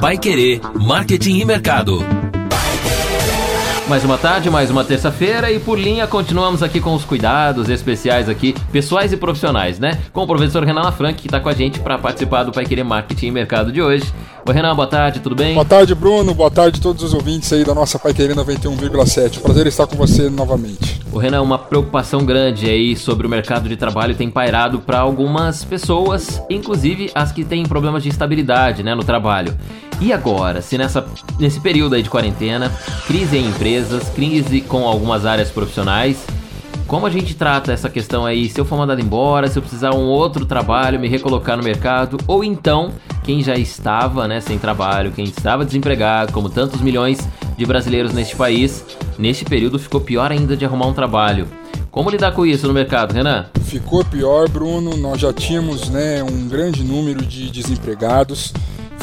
Pai Querer, Marketing e Mercado. Mais uma tarde, mais uma terça-feira e por linha continuamos aqui com os cuidados especiais aqui, pessoais e profissionais, né? Com o professor Renan Lafranc que está com a gente para participar do Pai Querer Marketing e Mercado de hoje. Oi Renan, boa tarde, tudo bem? Boa tarde Bruno, boa tarde a todos os ouvintes aí da nossa Pai Querer 91,7. Prazer estar com você novamente. O Renan, uma preocupação grande aí sobre o mercado de trabalho tem pairado para algumas pessoas, inclusive as que têm problemas de estabilidade, né, no trabalho. E agora, se nessa, nesse período aí de quarentena, crise em empresas, crise com algumas áreas profissionais, como a gente trata essa questão aí? Se eu for mandado embora, se eu precisar um outro trabalho, me recolocar no mercado, ou então quem já estava né, sem trabalho, quem estava desempregado, como tantos milhões de brasileiros neste país, neste período ficou pior ainda de arrumar um trabalho. Como lidar com isso no mercado, Renan? Ficou pior, Bruno. Nós já tínhamos né, um grande número de desempregados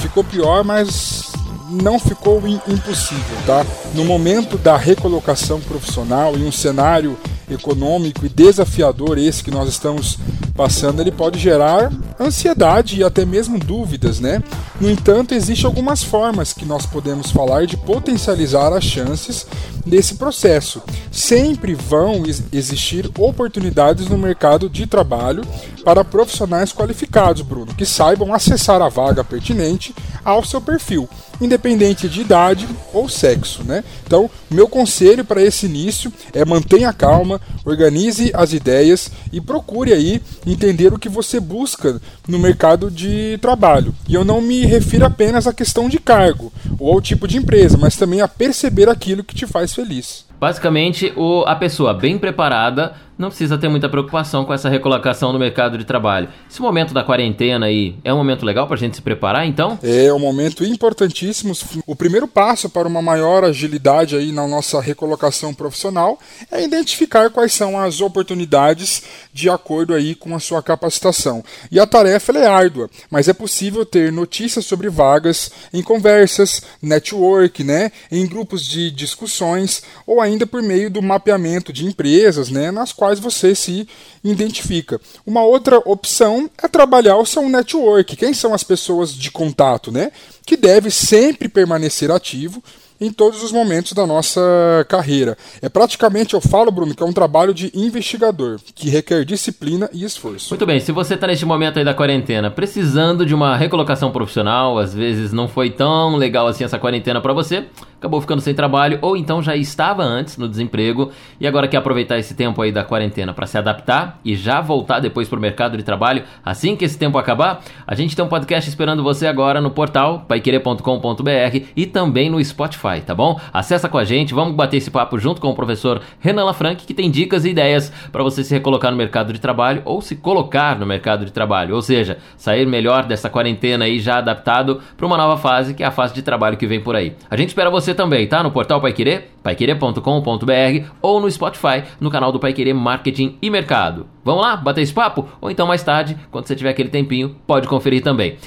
ficou pior, mas não ficou impossível, tá? No momento da recolocação profissional e um cenário econômico e desafiador esse que nós estamos passando, ele pode gerar ansiedade e até mesmo dúvidas, né? No entanto, existem algumas formas que nós podemos falar de potencializar as chances desse processo. Sempre vão existir oportunidades no mercado de trabalho para profissionais qualificados, Bruno, que saibam acessar a vaga pertinente ao seu perfil, independente de idade ou sexo, né? Então, meu conselho para esse início é mantenha calma, organize as ideias e procure aí entender o que você busca no mercado de trabalho. E eu não me refiro apenas à questão de cargo ou ao tipo de empresa, mas também a perceber aquilo que te faz feliz. Basicamente, o, a pessoa bem preparada não precisa ter muita preocupação com essa recolocação no mercado de trabalho. Esse momento da quarentena aí é um momento legal para a gente se preparar, então? É um momento importantíssimo. O primeiro passo para uma maior agilidade aí na nossa recolocação profissional é identificar quais são as oportunidades de acordo aí com a sua capacitação. E a tarefa é árdua, mas é possível ter notícias sobre vagas em conversas, network, né, em grupos de discussões ou ainda por meio do mapeamento de empresas, né, nas quais quais você se identifica. Uma outra opção é trabalhar o seu network. Quem são as pessoas de contato, né? Que deve sempre permanecer ativo em todos os momentos da nossa carreira. É praticamente, eu falo, Bruno, que é um trabalho de investigador, que requer disciplina e esforço. Muito bem, se você está neste momento aí da quarentena, precisando de uma recolocação profissional, às vezes não foi tão legal assim essa quarentena para você, acabou ficando sem trabalho ou então já estava antes no desemprego e agora quer aproveitar esse tempo aí da quarentena para se adaptar e já voltar depois para o mercado de trabalho assim que esse tempo acabar, a gente tem um podcast esperando você agora no portal paiquerer.com.br e também no Spotify, tá bom? Acessa com a gente, vamos bater esse papo junto com o professor Renan Lafranc que tem dicas e ideias para você se recolocar no mercado de trabalho ou se colocar no mercado de trabalho, ou seja, sair melhor dessa quarentena aí já adaptado para uma nova fase que é a fase de trabalho que vem por aí. A gente espera você também, tá? No portal Paiquerê, paiquerê.com.br ou no Spotify, no canal do Paiquerê Marketing e Mercado. Vamos lá, bater esse papo? Ou então mais tarde, quando você tiver aquele tempinho, pode conferir também.